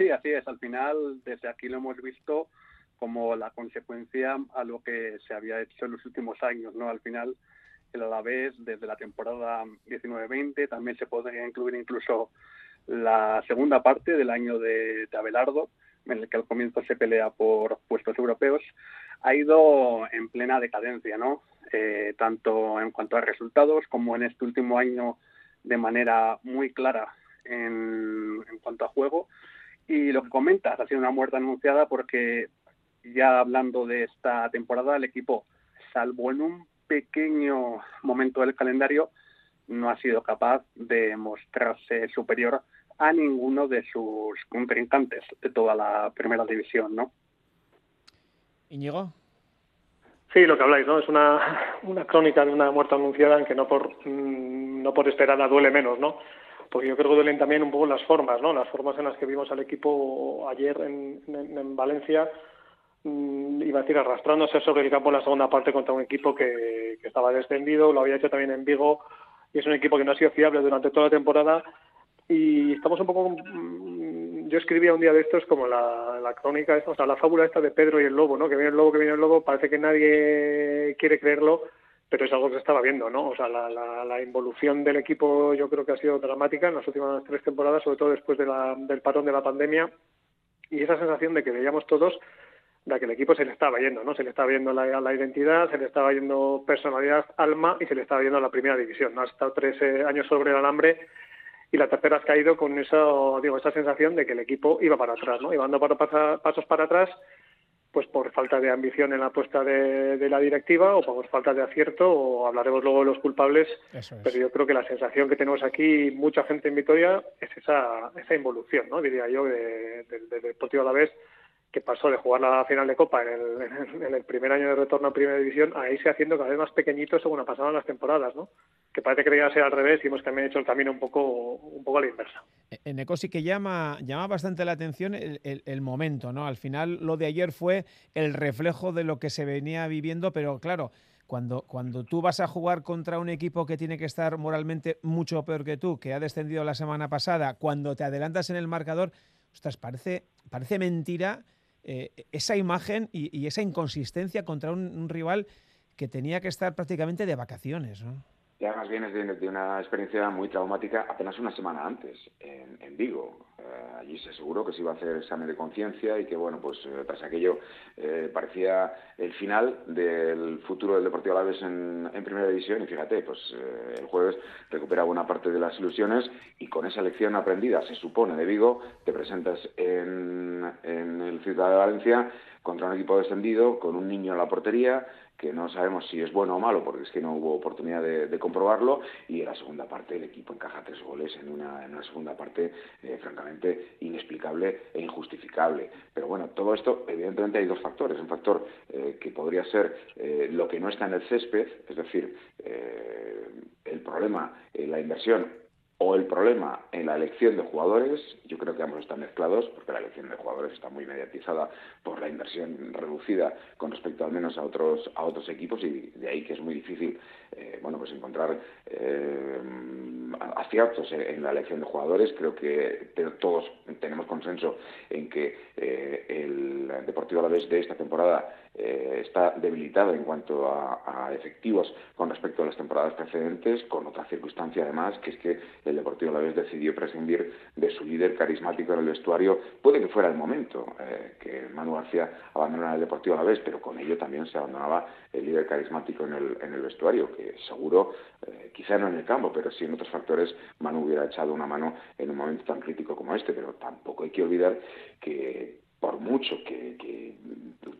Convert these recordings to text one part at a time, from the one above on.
Sí, así es. Al final, desde aquí lo hemos visto como la consecuencia a lo que se había hecho en los últimos años, ¿no? Al final, el Alavés, desde la temporada 19-20, también se podría incluir incluso la segunda parte del año de, de Abelardo, en el que al comienzo se pelea por puestos europeos, ha ido en plena decadencia, ¿no? Eh, tanto en cuanto a resultados como en este último año de manera muy clara en, en cuanto a juego. Y lo que comentas ha sido una muerte anunciada porque ya hablando de esta temporada, el equipo, salvo en un pequeño momento del calendario, no ha sido capaz de mostrarse superior a ninguno de sus contrincantes de toda la primera división, ¿no? Íñigo. Sí, lo que habláis, ¿no? Es una, una crónica de una muerte anunciada en que no por, mm, no por esperarla duele menos, ¿no? Porque yo creo que duelen también un poco las formas, ¿no? Las formas en las que vimos al equipo ayer en, en, en Valencia, mmm, iba a decir, arrastrándose sobre el campo en la segunda parte contra un equipo que, estaba descendido, lo había hecho también en Vigo, y es un equipo que no ha sido fiable durante toda la temporada y estamos un poco mm, yo escribía un día de estos como la, crónica o sea la fábula esta de Pedro y el lobo no que viene el lobo que viene el lobo parece que nadie quiere creerlo pero es algo que se estaba viendo no o sea la, la, involución del equipo yo creo que ha sido dramática en las últimas tres temporadas sobre todo después de la, del parón de la pandemia y esa sensación de que veíamos todos de que el equipo se le estaba yendo, ¿no? Se le estaba yendo la, la, identidad, se le estaba yendo personalidad, alma y se le estaba yendo la primera división, ¿no? Ha estado tres eh, años sobre el alambre y la tercera has caído con eso, digo, esa sensación de que el equipo iba para atrás, ¿no? Iba dando para, pasos para atrás, pues por falta de ambición en la apuesta de, de, la directiva o por falta de acierto, o hablaremos luego de los culpables, es. pero yo creo que la sensación que tenemos aquí, mucha gente en Vitoria, es esa, esa involución, ¿no? Diría yo, de, de, de Deportivo Alavés, que pasó de jugar la final de Copa en el, en el, en primer año de retorno a Primera División a irse haciendo cada vez más pequeñito según pasaban las temporadas, ¿no? Que parece que debía ser al revés y hemos también hecho el camino un poco, un poco a la inversa. En Eco sí que llama, llama bastante la atención el, el, el, momento, ¿no? Al final lo de ayer fue el reflejo de lo que se venía viviendo, pero claro, cuando, cuando tú vas a jugar contra un equipo que tiene que estar moralmente mucho peor que tú, que ha descendido la semana pasada, cuando te adelantas en el marcador, ostras, parece, parece mentira eh, esa imagen y, esa inconsistencia contra un, un, rival que tenía que estar prácticamente de vacaciones, ¿no? Y además vienes de, de, una experiencia muy traumática apenas una semana antes, en, en Vigo. Eh, allí se aseguró que se iba a hacer examen de conciencia y que, bueno, pues eh, tras aquello eh, parecía el final del futuro del Deportivo Alavés en, en Primera División. Y fíjate, pues el jueves recupera buena parte de las ilusiones y con esa lección aprendida, se supone, de Vigo, te presentas en, en el Ciudad de Valencia contra un equipo descendido, con un niño en la portería, que no sabemos si es bueno o malo, porque es que no hubo oportunidad de, comprobarlo, y en la segunda parte el equipo encaja tres goles en una, en una segunda parte eh, francamente inexplicable e injustificable. Pero bueno, todo esto, evidentemente hay dos factores. Un factor eh, que podría ser eh, lo que no está en el césped, es decir, el problema, la inversión o el problema en la elección de jugadores, yo creo que ambos están mezclados, porque la elección de jugadores está muy mediatizada por la inversión reducida con respecto al menos a otros a otros equipos y de ahí que es muy difícil eh, bueno pues encontrar eh, aciertos en la elección de jugadores. Creo que todos tenemos consenso en que eh, el Deportivo Alavés de esta temporada eh, está debilitado en cuanto a, efectivos con respecto a las temporadas precedentes, con otra circunstancia además, que es que el Deportivo Alavés decidió prescindir de su líder carismático en el vestuario. Puede que fuera el momento eh, que Manu García abandonara el Deportivo Alavés, pero con ello también se abandonaba el líder carismático en el, en el vestuario, que seguro, quizá no en el campo, pero sí en otros factores, Manu hubiera echado una mano en un momento tan crítico como este, pero tampoco hay que olvidar que por mucho que,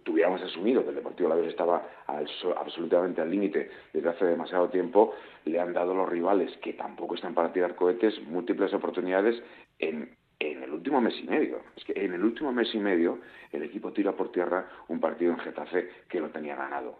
tuviéramos asumido que el Deportivo la vez estaba al, absolutamente al límite desde hace demasiado tiempo, le han dado los rivales, que tampoco están para tirar cohetes, múltiples oportunidades en, en el último mes y medio. Es que en el último mes y medio el equipo tira por tierra un partido en Getafe que lo tenía ganado.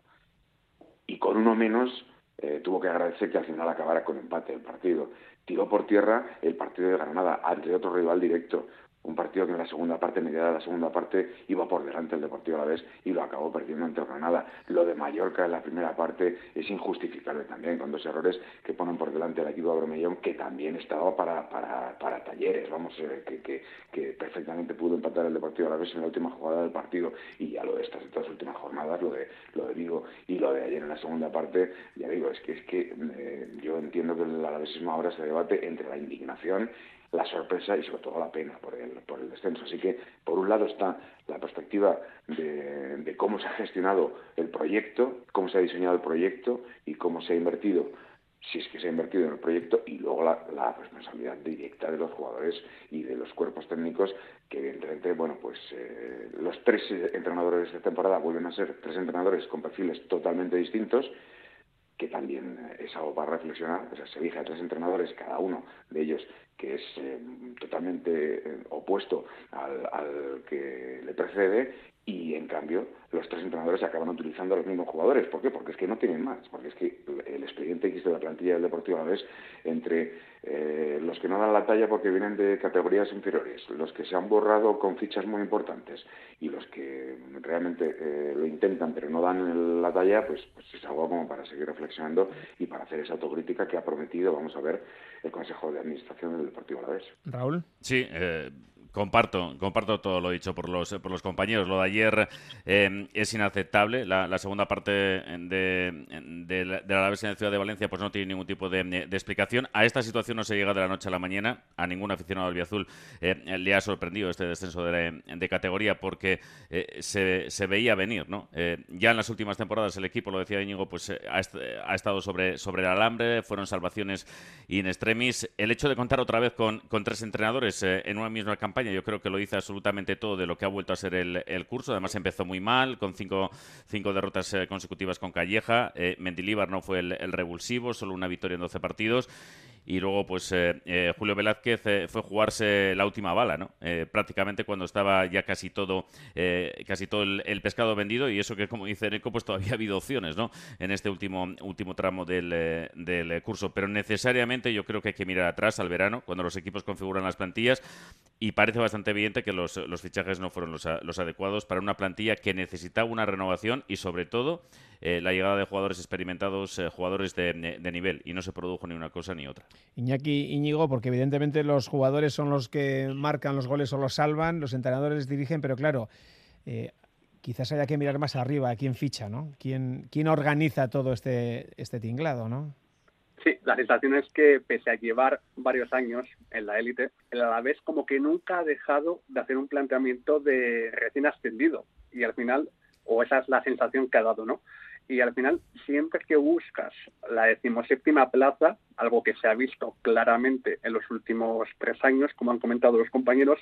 Y con uno menos eh, tuvo que agradecer que al final acabara con empate el partido. Tiró por tierra el partido de Granada ante otro rival directo un partido que en la segunda parte, mediada de la segunda parte, iba por delante el Deportivo a la vez y lo acabó perdiendo ante Granada. Lo de Mallorca en la primera parte es injustificable también, con dos errores que ponen por delante el equipo de Bromellón, que también estaba para, para, para talleres, vamos, eh, que, que, que perfectamente pudo empatar el Deportivo a la vez en la última jugada del partido y ya lo de estas dos últimas jornadas, lo de lo de Vigo y lo de ayer en la segunda parte, ya digo, es que es que eh, yo entiendo que el alavesismo ahora se debate entre la indignación la sorpresa y sobre todo la pena por el, por el descenso. Así que, por un lado está la perspectiva de, cómo se ha gestionado el proyecto, cómo se ha diseñado el proyecto y cómo se ha invertido si es que se ha invertido en el proyecto y luego la, responsabilidad directa de los jugadores y de los cuerpos técnicos que evidentemente bueno pues eh, los tres entrenadores de temporada vuelven a ser tres entrenadores con perfiles totalmente distintos que también es algo para reflexionar o sea se elige a tres entrenadores cada uno de ellos que es eh, totalmente eh, opuesto al, que le precede y en cambio los tres entrenadores acaban utilizando a los mismos jugadores. ¿Por qué? Porque es que no tienen más, porque es que el expediente X de la plantilla del Deportivo a vez entre eh, los que no dan la talla porque vienen de categorías inferiores, los que se han borrado con fichas muy importantes y los que realmente lo intentan pero no dan la talla, pues, pues, es algo como para seguir reflexionando y para hacer esa autocrítica que ha prometido, vamos a ver, el Consejo de Administración del Deportivo Alavés. Raúl. Sí, eh, Comparto, comparto todo lo dicho por los, por los compañeros. Lo de ayer eh, es inaceptable. La, segunda parte de, de, la, de la Ciudad de Valencia pues no tiene ningún tipo de, explicación. A esta situación no se llega de la noche a la mañana. A ningún aficionado del Biazul eh, le ha sorprendido este descenso de, categoría porque eh, se, se, veía venir. ¿no? ya en las últimas temporadas el equipo, lo decía Íñigo, pues ha, ha, estado sobre, sobre el alambre. Fueron salvaciones in extremis. El hecho de contar otra vez con, con tres entrenadores en una misma campaña yo creo que lo hizo absolutamente todo de lo que ha vuelto a ser el, curso. Además empezó muy mal, con cinco, cinco derrotas eh, consecutivas con Calleja. Eh, Mendilíbar no fue el, el, revulsivo, solo una victoria en 12 partidos y luego pues eh, eh, Julio Velázquez eh, fue jugarse la última bala, ¿no? prácticamente cuando estaba ya casi todo casi todo el, pescado vendido y eso que como dice Neco pues todavía ha habido opciones, ¿no? En este último último tramo del, del curso, pero necesariamente yo creo que hay que mirar atrás al verano cuando los equipos configuran las plantillas y parece bastante evidente que los, los fichajes no fueron los, los adecuados para una plantilla que necesitaba una renovación y sobre todo eh, la llegada de jugadores experimentados, eh, jugadores de, nivel, y no se produjo ni una cosa ni otra. Iñaki Íñigo, porque evidentemente los jugadores son los que marcan los goles o los salvan, los entrenadores dirigen, pero claro, eh, quizás haya que mirar más arriba a quién ficha, ¿no? ¿Quién, quién organiza todo este, este tinglado, ¿no? Sí, la sensación es que pese a llevar varios años en la élite, el Alavés como que nunca ha dejado de hacer un planteamiento de recién ascendido y al final, o esa es la sensación que ha dado, ¿no? Y al final siempre que buscas la decimoséptima plaza, algo que se ha visto claramente en los últimos tres años, como han comentado los compañeros,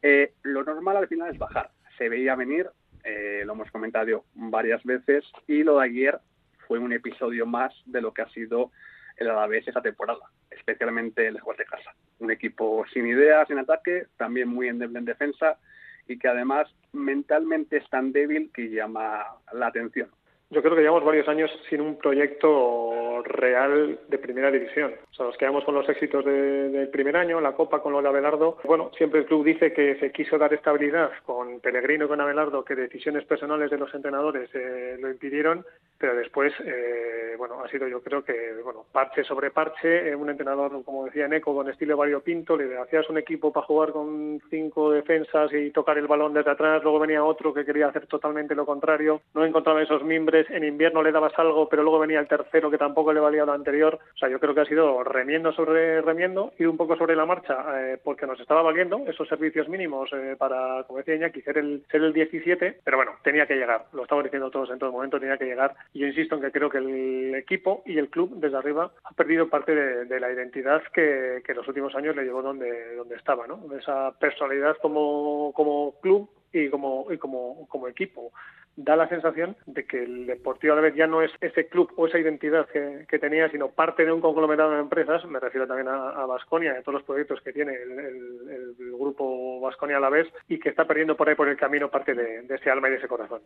eh, lo normal al final es bajar. Se veía venir, eh, lo hemos comentado varias veces, y lo de ayer fue un episodio más de lo que ha sido el Alavés esa temporada, especialmente lejos de casa. Un equipo sin ideas en ataque, también muy endeble en defensa y que además mentalmente es tan débil que llama la atención. Yo creo que llevamos varios años sin un proyecto real de primera división. O sea, nos quedamos con los éxitos del primer año, la Copa con lo de Abelardo. Bueno, siempre el club dice que se quiso dar estabilidad con Pellegrino y con Abelardo, que decisiones personales de los entrenadores eh, lo impidieron, pero después, eh, bueno, ha sido yo creo que, bueno, parche sobre parche, eh, un entrenador, como decía Neco, con estilo Pinto, le hacías un equipo para jugar con cinco defensas y tocar el balón desde atrás, luego venía otro que quería hacer totalmente lo contrario, no encontraba esos mimbres en invierno le dabas algo, pero luego venía el tercero que tampoco le valía lo anterior. O sea, yo creo que ha sido remiendo sobre remiendo y un poco sobre la marcha, eh, porque nos estaba valiendo esos servicios mínimos eh, para, como decía Iñaki, ser el, ser el 17, pero bueno, tenía que llegar. Lo estamos diciendo todos en todo momento, tenía que llegar. Yo insisto en que creo que el equipo y el club desde arriba ha perdido parte de, la identidad que, que, los últimos años le llevó donde, donde estaba, ¿no? Esa personalidad como, como club y como, y como, como equipo da la sensación de que el Deportivo vez ya no es ese club o esa identidad que, tenía, sino parte de un conglomerado de empresas, me refiero también a Vasconia y a todos los proyectos que tiene el, grupo Vasconia a la vez y que está perdiendo por ahí por el camino parte de, ese alma y de ese corazón.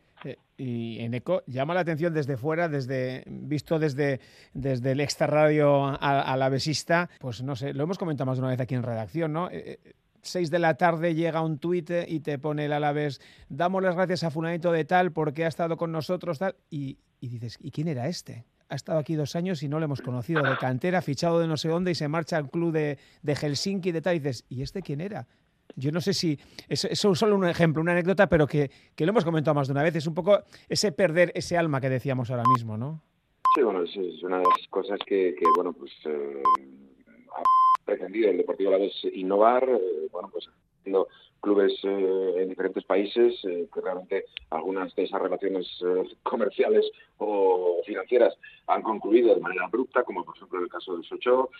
y en ECO llama la atención desde fuera, desde visto desde, desde el extra radio a, la besista, pues no sé, lo hemos comentado más de una vez aquí en redacción, ¿no? Eh, eh, 6 de la tarde llega un tuit y te pone el Alavés, damos las gracias a Funanito de tal porque ha estado con nosotros, tal, y, dices, ¿y quién era este? Ha estado aquí dos años y no lo hemos conocido, de cantera, fichado de no sé dónde y se marcha al club de, de Helsinki de tal, y dices, ¿y este quién era? yo no sé si es solo un ejemplo, una anécdota, pero que, que, lo hemos comentado más de una vez. Es un poco ese perder ese alma que decíamos ahora mismo, ¿no? Sí, bueno, es, una de las cosas que, que bueno, pues eh, pretendido el Deportivo a la vez innovar, eh, bueno, pues haciendo clubes eh, en diferentes países, eh, que realmente algunas de esas relaciones eh, comerciales o financieras han concluido de manera abrupta, como por ejemplo en el caso del Sochó,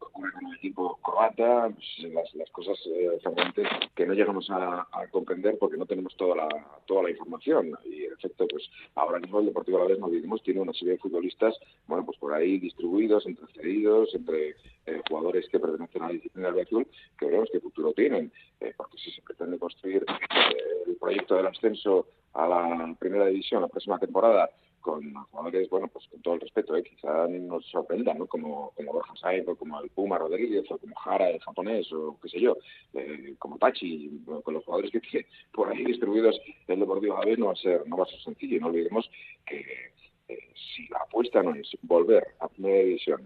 lo ocurre con el equipo croata, pues, las, las, cosas realmente que no llegamos a, comprender porque no tenemos toda la, toda la información. Y en efecto, pues ahora mismo el Deportivo Alavés, no olvidemos, tiene una serie de futbolistas, bueno, pues por ahí distribuidos, entre cedidos, entre jugadores que pertenecen a la disciplina del azul, que veremos qué futuro tienen si se pretende construir eh, el proyecto del ascenso a la primera división la próxima temporada con jugadores, bueno, pues con todo el respeto, ¿eh? quizá nos sorprendan, ¿no? Como, como Borja Sainz, o como el Puma Rodríguez, o como Jara, el japonés, o qué sé yo, eh, como Tachi, con los jugadores que tiene por ahí distribuidos el Deportivo Javier no va a ser, no va a ser sencillo. Y no olvidemos que eh, si la apuesta no es volver a primera división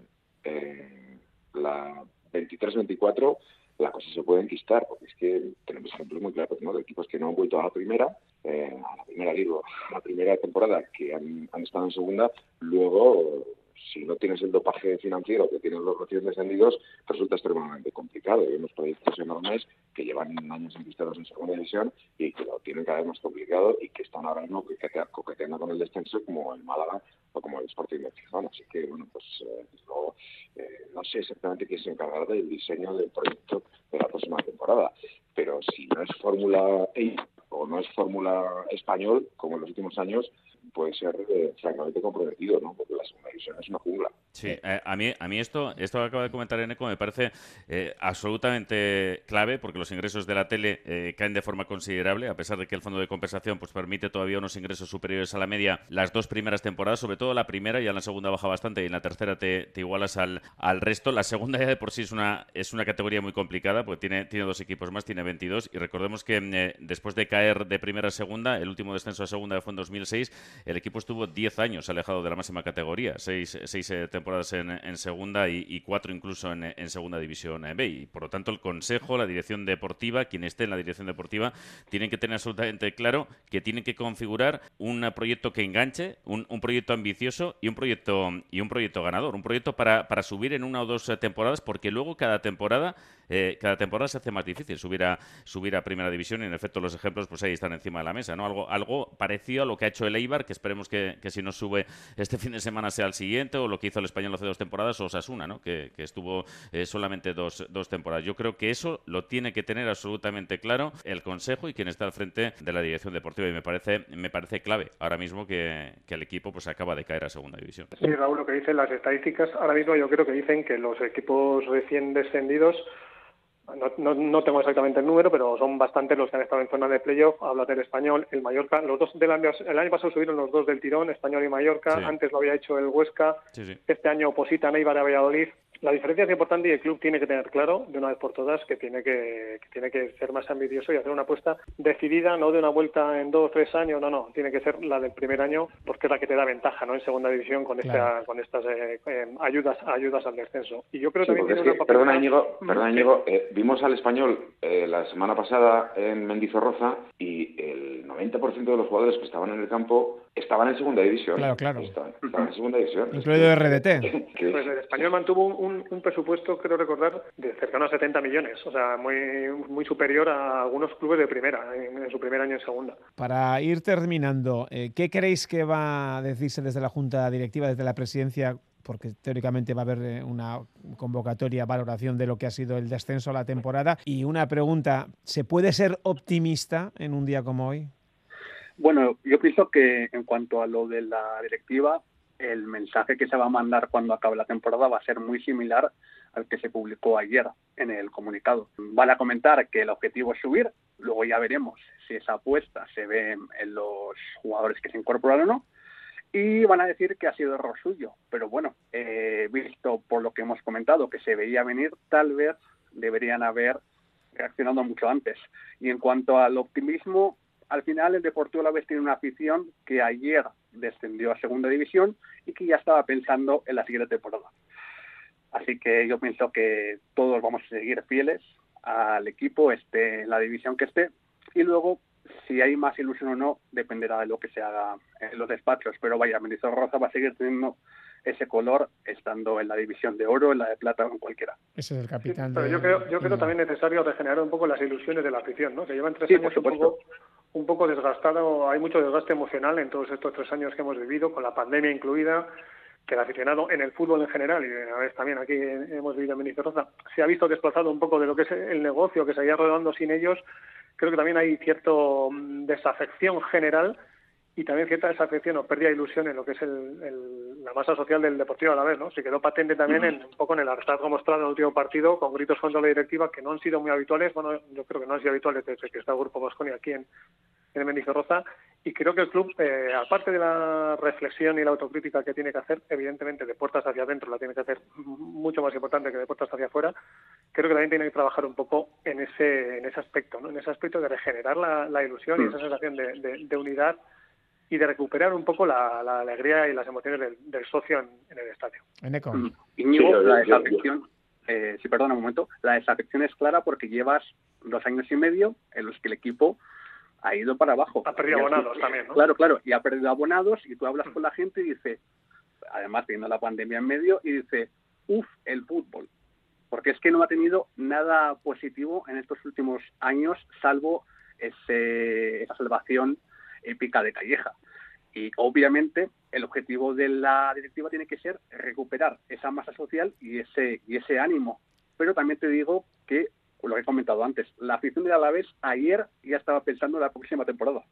la 23-24, la cosa se puede enquistar, porque es que tenemos ejemplos muy claros ¿no? de equipos que no han vuelto a la primera, eh, a la primera digo, a la primera temporada que han, han estado en segunda, luego si no tienes el dopaje financiero que tienen los recién descendidos, resulta extremadamente complicado. Hay unos proyectos enormes que llevan años enquistados en segunda división y que lo tienen cada vez más complicado y que están ahora mismo coqueteando con el descenso como el Málaga o como el Sporting de Gijón. Así que, bueno, pues eh, eh, no sé exactamente quién se encargará del diseño del proyecto de la próxima temporada, pero si no es Fórmula E o no es Fórmula Español, como en los últimos años, puede ser eh, francamente comprometido, ¿no? Porque la segunda división es una jungla. Sí, eh, a, mí, a mí esto, esto que acaba de comentar Eneco me parece eh, absolutamente clave porque los ingresos de la tele eh, caen de forma considerable, a pesar de que el fondo de compensación pues permite todavía unos ingresos superiores a la media las dos primeras temporadas, sobre todo la primera, y en la segunda baja bastante y en la tercera te, igualas al, al, resto. La segunda ya de por sí es una, es una categoría muy complicada porque tiene, tiene dos equipos más, tiene 22 y recordemos que después de caer de primera a segunda, el último descenso a segunda fue en 2006, el equipo estuvo 10 años alejado de la máxima categoría, seis, seis temporadas temporadas en, segunda y, cuatro incluso en, segunda división B. Y por lo tanto, el Consejo, la dirección deportiva, quien esté en la dirección deportiva, tienen que tener absolutamente claro que tienen que configurar un proyecto que enganche, un, proyecto ambicioso y un proyecto y un proyecto ganador, un proyecto para, para subir en una o dos temporadas, porque luego cada temporada eh, cada temporada se hace más difícil subir a subir a primera división y en efecto los ejemplos pues ahí están encima de la mesa, ¿no? Algo algo parecido a lo que ha hecho el Eibar, que esperemos que, que si no sube este fin de semana sea el siguiente o lo que hizo el español hace dos temporadas o Osasuna, ¿no? Que, estuvo eh, solamente dos, dos temporadas. Yo creo que eso lo tiene que tener absolutamente claro el Consejo y quien está al frente de la dirección deportiva y me parece me parece clave ahora mismo que, el equipo pues acaba de caer a segunda división. Sí, Raúl, lo que dicen las estadísticas ahora mismo yo creo que dicen que los equipos recién descendidos no, no, tengo exactamente el número, pero son bastantes los que han estado en zona de playoff. Habla del español, el Mallorca. Los dos del año, el año pasado subieron los dos del tirón, español y Mallorca. Antes lo había hecho el Huesca. Este año oposita Neibar a Valladolid. La diferencia es importante y el club tiene que tener claro, de una vez por todas, que tiene que, tiene que ser más ambicioso y hacer una apuesta decidida, no de una vuelta en dos o tres años, no, no, tiene que ser la del primer año, porque es la que te da ventaja, ¿no? En segunda división con esta, con estas eh, eh, ayudas, ayudas al descenso. Y yo creo también tiene Perdona, Íñigo, perdona, eh, vimos al español la semana pasada en Mendizorroza y el 90% de los jugadores que estaban en el campo estaban en segunda división. Claro, claro. Estaban, en segunda división. Incluido RDT. pues el español mantuvo un un, presupuesto, creo recordar, de cercano a 70 millones, o sea, muy, muy superior a algunos clubes de primera, en, su primer año en segunda. Para ir terminando, eh, ¿qué creéis que va a decirse desde la Junta Directiva, desde la presidencia? porque teóricamente va a haber eh, una convocatoria, valoración de lo que ha sido el descenso a la temporada. Y una pregunta, ¿se puede ser optimista en un día como hoy? Bueno, yo pienso que en cuanto a lo de la directiva, el mensaje que se va a mandar cuando acabe la temporada va a ser muy similar al que se publicó ayer en el comunicado. Van a comentar que el objetivo es subir, luego ya veremos si esa apuesta se ve en los jugadores que se incorporan o no, y van a decir que ha sido error suyo. Pero bueno, eh, visto por lo que hemos comentado que se veía venir, tal vez deberían haber reaccionado mucho antes. Y en cuanto al optimismo, al final el Deportivo la vez tiene una afición que ayer descendió a segunda división y que ya estaba pensando en la siguiente temporada. Así que yo pienso que todos vamos a seguir fieles al equipo, esté en la división que esté, y luego si hay más ilusión o no dependerá de lo que se haga en los despachos, pero vaya, Rosa va a seguir teniendo ese color estando en la división de oro, en la de plata o en cualquiera. Ese es el capitán. pero yo creo, yo creo también necesario regenerar un poco las ilusiones de la afición, ¿no? Que llevan tres años un poco, un poco desgastado, hay mucho desgaste emocional en todos estos tres años que hemos vivido, con la pandemia incluida, que el aficionado en el fútbol en general, y a veces también aquí hemos vivido en Rosa, se ha visto desplazado un poco de lo que es el negocio que se había rodando sin ellos. Creo que también hay cierto mm, desafección general y también cierta desafección o pérdida de ilusión en lo que es el, la masa social del Deportivo a la vez, ¿no? Se quedó patente también en, un poco en el hartazgo mostrado en el último partido, con gritos contra la directiva que no han sido muy habituales, bueno, yo creo que no han sido habituales desde que está el Grupo Bosconi aquí en, en Mendizorroza, y creo que el club, eh, aparte de la reflexión y la autocrítica que tiene que hacer, evidentemente de puertas hacia adentro la tiene que hacer mucho más importante que de puertas hacia afuera, creo que también tiene que trabajar un poco en ese, en ese aspecto, ¿no? en ese aspecto de regenerar la, ilusión y esa sensación de unidad y de recuperar un poco la, alegría y las emociones del, socio en, el estadio. En Eco. Mm. la desafección, eh, si perdona un momento, la desafección es clara porque llevas dos años y medio en los que el equipo ha ido para abajo. Ha perdido abonados también, ¿no? Claro, claro, y ha perdido abonados y tú hablas con la gente y dice, además teniendo la pandemia en medio, y dice, uff, el fútbol. Porque es que no ha tenido nada positivo en estos últimos años, salvo ese, esa salvación épica de Calleja. Y obviamente el objetivo de la directiva tiene que ser recuperar esa masa social y ese, y ese ánimo. Pero también te digo que, lo que he comentado antes, la afición de Alavés ayer ya estaba pensando en la próxima temporada.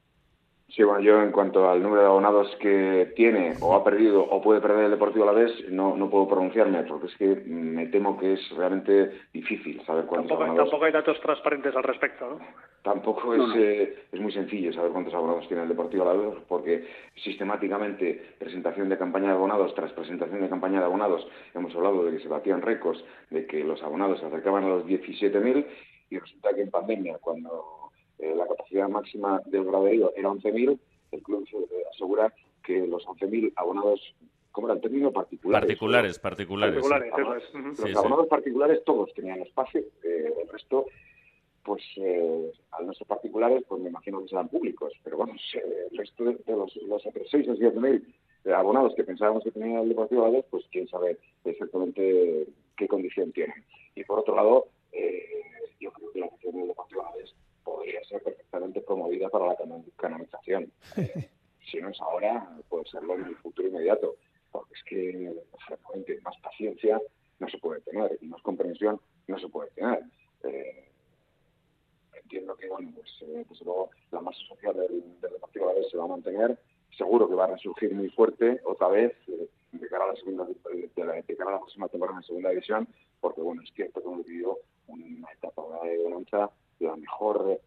Sí, bueno, yo en cuanto al número de abonados que tiene o ha perdido o puede perder el Deportivo a la vez, no, no puedo pronunciarme porque es que me temo que es realmente difícil saber cuántos tampoco, abonados... Tampoco hay datos transparentes al respecto, ¿no? Tampoco es, eh, es muy sencillo saber cuántos abonados tiene el Deportivo a la vez porque sistemáticamente presentación de campaña de abonados tras presentación de campaña de abonados hemos hablado de que se batían récords, de que los abonados se acercaban a los 17.000 y resulta que en pandemia cuando eh, la capacidad máxima del graderío era 11.000, el club asegura que los 11.000 abonados ¿cómo era el término? Particulares. Particulares, particulares. Los abonados particulares todos tenían espacio, eh, el resto, pues eh, al no ser particulares, pues me imagino que serán públicos, pero bueno, el resto de, los, los entre 6 o 7 mil abonados que pensábamos que tenía el Deportivo Alavés, pues quién sabe exactamente qué condición tienen. Y por otro lado, yo creo que la función del Deportivo Alavés podría ser para la canonización. si no es ahora, puede serlo en el futuro inmediato, porque es que francamente más paciencia no se puede tener y más comprensión no se puede tener. Eh, entiendo que bueno, pues, eh, luego la masa social del, del Deportivo vez se va a mantener, seguro que va a resurgir muy fuerte otra vez eh, de cara a la segunda de, la, de cara a la próxima temporada en segunda división, porque bueno, es cierto que hemos vivido una etapa de bonanza la mejor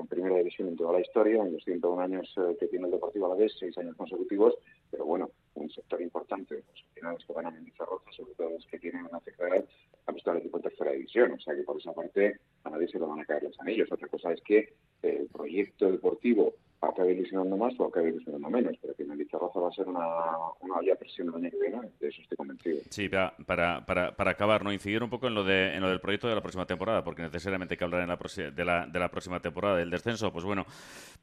en primera división en toda la historia, en los 101 años eh, que tiene el Deportivo Alavés, seis años consecutivos, pero bueno, un sector importante, los finales que van a Roja, sobre todo los que tienen una CFR, han visto al equipo en tercera división, o sea que por esa parte a nadie se le van a caer los anillos. Otra cosa es que el proyecto deportivo acabe ilusionando más o acabe ilusionando menos, pero que Roza va a ser una, una olla presión de eso estoy convencido. Sí, para, para, para, acabar, ¿no? incidir un poco en lo, de, en lo del proyecto de la próxima temporada, porque necesariamente hay que hablar en la de, la, de la próxima temporada del descenso, pues bueno,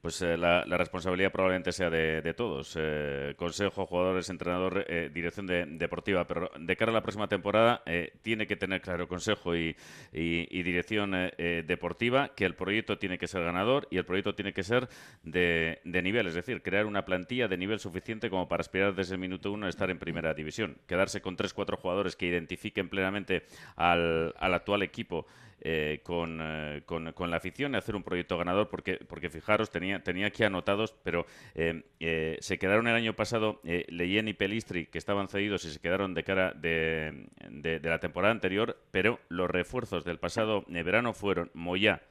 pues eh, la, la, responsabilidad probablemente sea de, de todos, eh, consejo, jugadores, entrenador, eh, dirección deportiva, pero de cara a la próxima temporada tiene que tener claro consejo y, y dirección deportiva que el proyecto tiene que ser ganador y el proyecto tiene que ser de de, nivel, es decir, crear una plantilla de nivel suficiente como para aspirar desde el minuto uno a estar en primera división. Quedarse con tres, cuatro jugadores que identifiquen plenamente al, actual equipo eh, con, eh, con, con, la afición y hacer un proyecto ganador, porque, porque fijaros, tenía, tenía aquí anotados, pero eh, se quedaron el año pasado Leyen y Pelistri, que estaban cedidos y se quedaron de cara de, de, de la temporada anterior, pero los refuerzos del pasado verano fueron Moyá,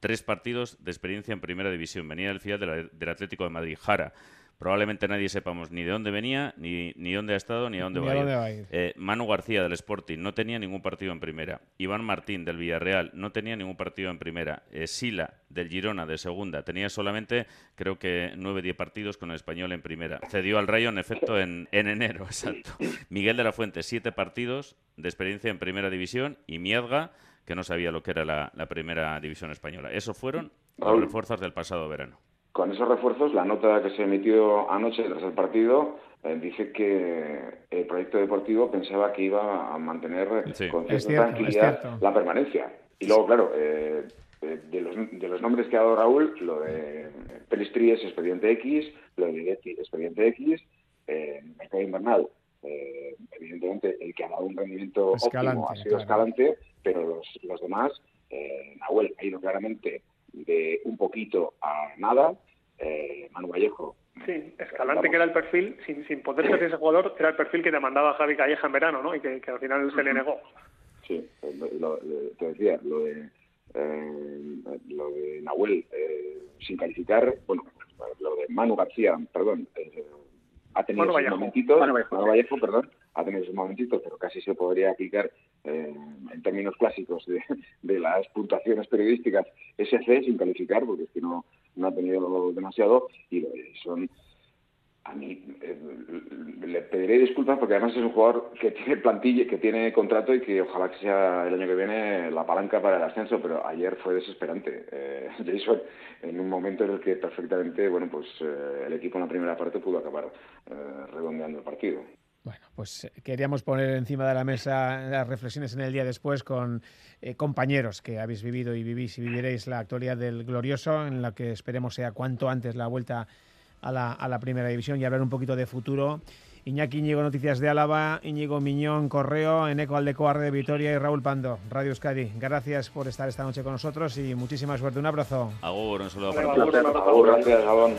tres partidos de experiencia en primera división. Venía del filial del Atlético de Madrid, Jara. Probablemente nadie sepamos ni de dónde venía, ni, ni dónde ha estado, ni a dónde, va, a ir. Eh, Manu García del Sporting no tenía ningún partido en primera. Iván Martín del Villarreal no tenía ningún partido en primera. Eh, Sila del Girona de segunda tenía solamente, creo que, nueve, diez partidos con el español en primera. Cedió al Rayo, en efecto, en, en enero, exacto. Miguel de la Fuente, siete partidos de experiencia en primera división y Miedga que no sabía lo que era la, primera división española. Eso fueron los refuerzos del pasado verano. Con esos refuerzos, la nota que se emitió anoche tras el partido eh, dice que el proyecto deportivo pensaba que iba a mantener con cierta tranquilidad la permanencia. Y luego, claro, eh, de, los, de, los, nombres que ha dado Raúl, lo de Pelistri es expediente X, lo de Ligeti expediente X, eh, mercado invernal, eh, evidentemente el que ha dado un rendimiento óptimo ha sido Escalante, pero los, los demás, eh, Nahuel ha ido claramente de un poquito a nada, eh, Manu Vallejo Sí, Escalante, que era el perfil, sin, sin poder ser ese jugador, era el perfil que demandaba Javi Calleja en verano, ¿no? Y que, al final se le negó. Sí, lo, te decía, lo de, eh, lo de Nahuel, eh, sin calificar, bueno, lo de Manu García, perdón, eh, ha tenido sus momentitos, Manu Vallejo. perdón, ha tenido sus momentitos, pero casi se podría aplicar eh, en términos clásicos de, de, las puntuaciones periodísticas SC sin calificar, porque es que no, no ha tenido demasiado y son a mí eh, le pediré disculpas porque además es un jugador que tiene plantilla, que tiene contrato y que ojalá que sea el año que viene la palanca para el ascenso, pero ayer fue desesperante. Eh, Jason, en un momento en el que perfectamente, bueno, pues eh, el equipo en la primera parte pudo acabar redondeando el partido. Bueno, pues eh, queríamos poner encima de la mesa las reflexiones en el día después con eh, compañeros que habéis vivido y vivís y viviréis la actualidad del glorioso, en la que esperemos sea cuanto antes la vuelta a la, a la primera división y hablar un poquito de futuro. Iñaki Íñigo Noticias de Álava, Íñigo Miñón Correo, Eneco Aldecoarre de Vitoria y Raúl Pando, Radio Euskadi. Gracias por estar esta noche con nosotros y muchísima suerte. Un abrazo. Agur, un saludo todos. Gracias, Gabón.